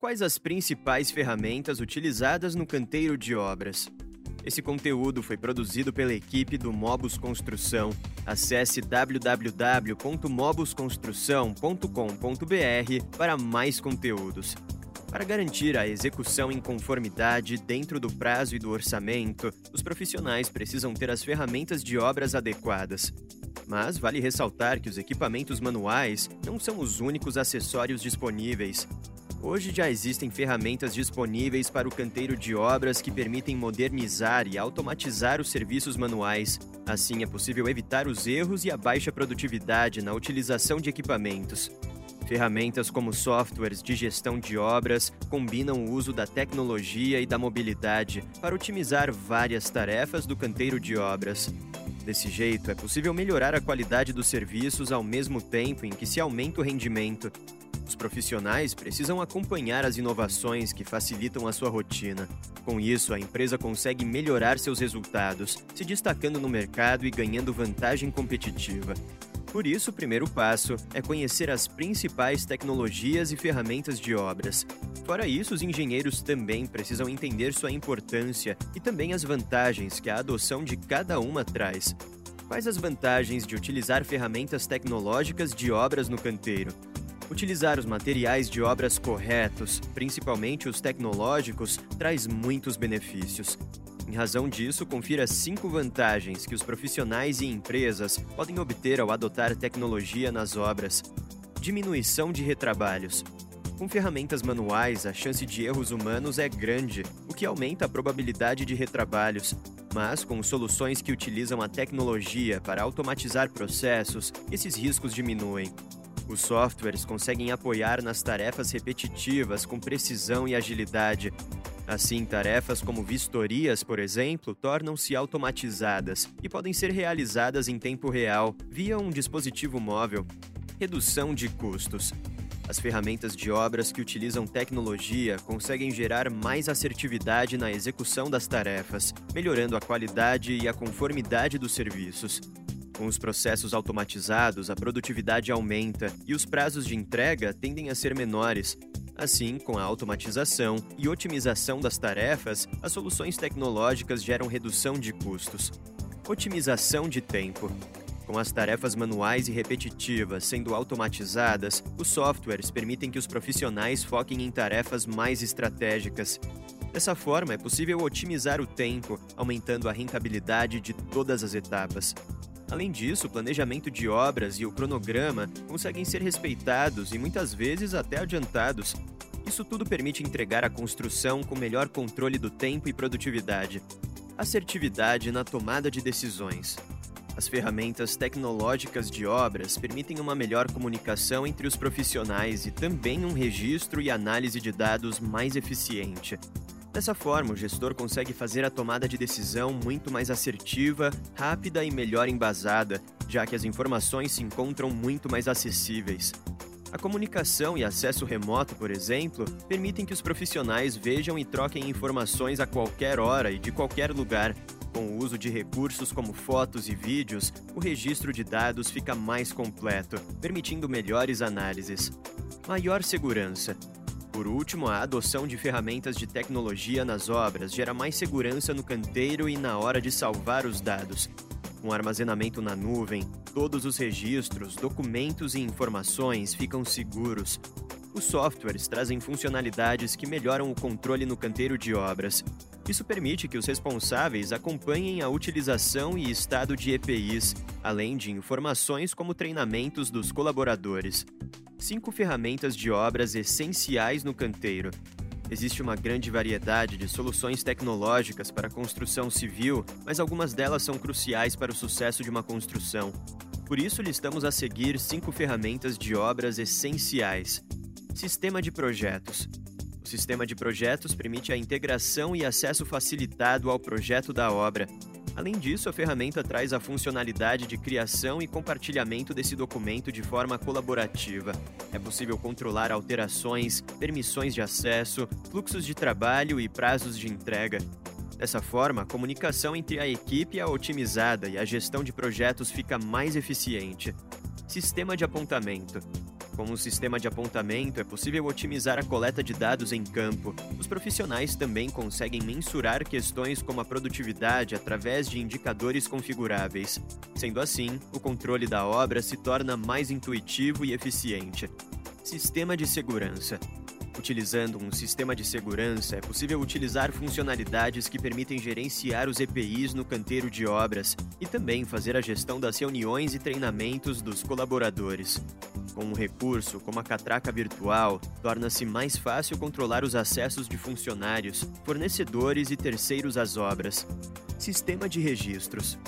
Quais as principais ferramentas utilizadas no canteiro de obras? Esse conteúdo foi produzido pela equipe do Mobus Construção. Acesse www.mobusconstrução.com.br para mais conteúdos. Para garantir a execução em conformidade dentro do prazo e do orçamento, os profissionais precisam ter as ferramentas de obras adequadas. Mas vale ressaltar que os equipamentos manuais não são os únicos acessórios disponíveis. Hoje já existem ferramentas disponíveis para o canteiro de obras que permitem modernizar e automatizar os serviços manuais. Assim, é possível evitar os erros e a baixa produtividade na utilização de equipamentos. Ferramentas como softwares de gestão de obras combinam o uso da tecnologia e da mobilidade para otimizar várias tarefas do canteiro de obras. Desse jeito, é possível melhorar a qualidade dos serviços ao mesmo tempo em que se aumenta o rendimento. Os profissionais precisam acompanhar as inovações que facilitam a sua rotina. Com isso, a empresa consegue melhorar seus resultados, se destacando no mercado e ganhando vantagem competitiva. Por isso, o primeiro passo é conhecer as principais tecnologias e ferramentas de obras. Fora isso, os engenheiros também precisam entender sua importância e também as vantagens que a adoção de cada uma traz. Quais as vantagens de utilizar ferramentas tecnológicas de obras no canteiro? Utilizar os materiais de obras corretos, principalmente os tecnológicos, traz muitos benefícios. Em razão disso, confira cinco vantagens que os profissionais e empresas podem obter ao adotar tecnologia nas obras. Diminuição de retrabalhos. Com ferramentas manuais, a chance de erros humanos é grande, o que aumenta a probabilidade de retrabalhos. Mas, com soluções que utilizam a tecnologia para automatizar processos, esses riscos diminuem. Os softwares conseguem apoiar nas tarefas repetitivas com precisão e agilidade. Assim, tarefas como vistorias, por exemplo, tornam-se automatizadas e podem ser realizadas em tempo real via um dispositivo móvel. Redução de custos. As ferramentas de obras que utilizam tecnologia conseguem gerar mais assertividade na execução das tarefas, melhorando a qualidade e a conformidade dos serviços. Com os processos automatizados, a produtividade aumenta e os prazos de entrega tendem a ser menores. Assim, com a automatização e otimização das tarefas, as soluções tecnológicas geram redução de custos. Otimização de tempo. Com as tarefas manuais e repetitivas sendo automatizadas, os softwares permitem que os profissionais foquem em tarefas mais estratégicas. Dessa forma, é possível otimizar o tempo, aumentando a rentabilidade de todas as etapas. Além disso, o planejamento de obras e o cronograma conseguem ser respeitados e muitas vezes até adiantados. Isso tudo permite entregar a construção com melhor controle do tempo e produtividade. Assertividade na tomada de decisões. As ferramentas tecnológicas de obras permitem uma melhor comunicação entre os profissionais e também um registro e análise de dados mais eficiente. Dessa forma, o gestor consegue fazer a tomada de decisão muito mais assertiva, rápida e melhor embasada, já que as informações se encontram muito mais acessíveis. A comunicação e acesso remoto, por exemplo, permitem que os profissionais vejam e troquem informações a qualquer hora e de qualquer lugar. Com o uso de recursos como fotos e vídeos, o registro de dados fica mais completo, permitindo melhores análises. Maior segurança. Por último, a adoção de ferramentas de tecnologia nas obras gera mais segurança no canteiro e na hora de salvar os dados. Com armazenamento na nuvem, todos os registros, documentos e informações ficam seguros. Os softwares trazem funcionalidades que melhoram o controle no canteiro de obras. Isso permite que os responsáveis acompanhem a utilização e estado de EPIs, além de informações como treinamentos dos colaboradores cinco ferramentas de obras essenciais no canteiro. Existe uma grande variedade de soluções tecnológicas para a construção civil, mas algumas delas são cruciais para o sucesso de uma construção. Por isso, listamos a seguir cinco ferramentas de obras essenciais. Sistema de projetos. O sistema de projetos permite a integração e acesso facilitado ao projeto da obra, Além disso, a ferramenta traz a funcionalidade de criação e compartilhamento desse documento de forma colaborativa. É possível controlar alterações, permissões de acesso, fluxos de trabalho e prazos de entrega. Dessa forma, a comunicação entre a equipe é otimizada e a gestão de projetos fica mais eficiente. Sistema de apontamento. Com um sistema de apontamento, é possível otimizar a coleta de dados em campo. Os profissionais também conseguem mensurar questões como a produtividade através de indicadores configuráveis. Sendo assim, o controle da obra se torna mais intuitivo e eficiente. Sistema de segurança. Utilizando um sistema de segurança, é possível utilizar funcionalidades que permitem gerenciar os EPIs no canteiro de obras e também fazer a gestão das reuniões e treinamentos dos colaboradores. Com um recurso como a catraca virtual, torna-se mais fácil controlar os acessos de funcionários, fornecedores e terceiros às obras. Sistema de registros.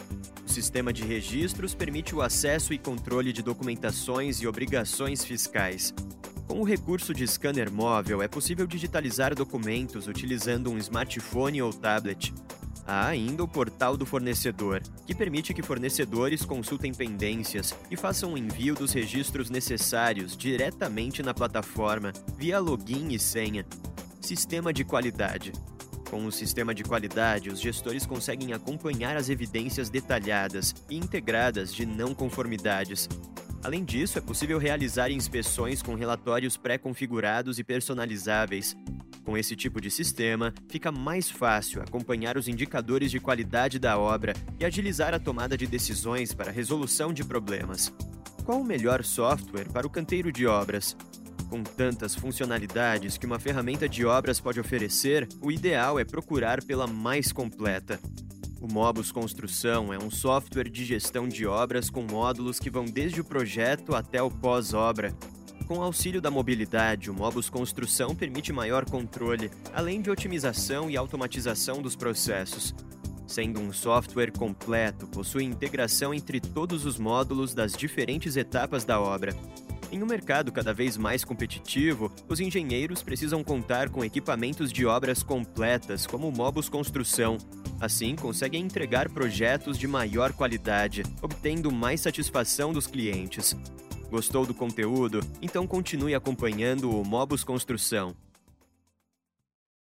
O sistema de registros permite o acesso e controle de documentações e obrigações fiscais, com o recurso de scanner móvel, é possível digitalizar documentos utilizando um smartphone ou tablet. Há ainda o portal do fornecedor, que permite que fornecedores consultem pendências e façam o envio dos registros necessários diretamente na plataforma, via login e senha. Sistema de qualidade. Com o sistema de qualidade, os gestores conseguem acompanhar as evidências detalhadas e integradas de não conformidades, Além disso, é possível realizar inspeções com relatórios pré-configurados e personalizáveis. Com esse tipo de sistema, fica mais fácil acompanhar os indicadores de qualidade da obra e agilizar a tomada de decisões para a resolução de problemas. Qual o melhor software para o canteiro de obras? Com tantas funcionalidades que uma ferramenta de obras pode oferecer, o ideal é procurar pela mais completa. O Mobus Construção é um software de gestão de obras com módulos que vão desde o projeto até o pós-obra. Com o auxílio da mobilidade, o Mobus Construção permite maior controle, além de otimização e automatização dos processos. Sendo um software completo, possui integração entre todos os módulos das diferentes etapas da obra, em um mercado cada vez mais competitivo, os engenheiros precisam contar com equipamentos de obras completas, como o Mobus Construção. Assim, conseguem entregar projetos de maior qualidade, obtendo mais satisfação dos clientes. Gostou do conteúdo? Então continue acompanhando o Mobus Construção.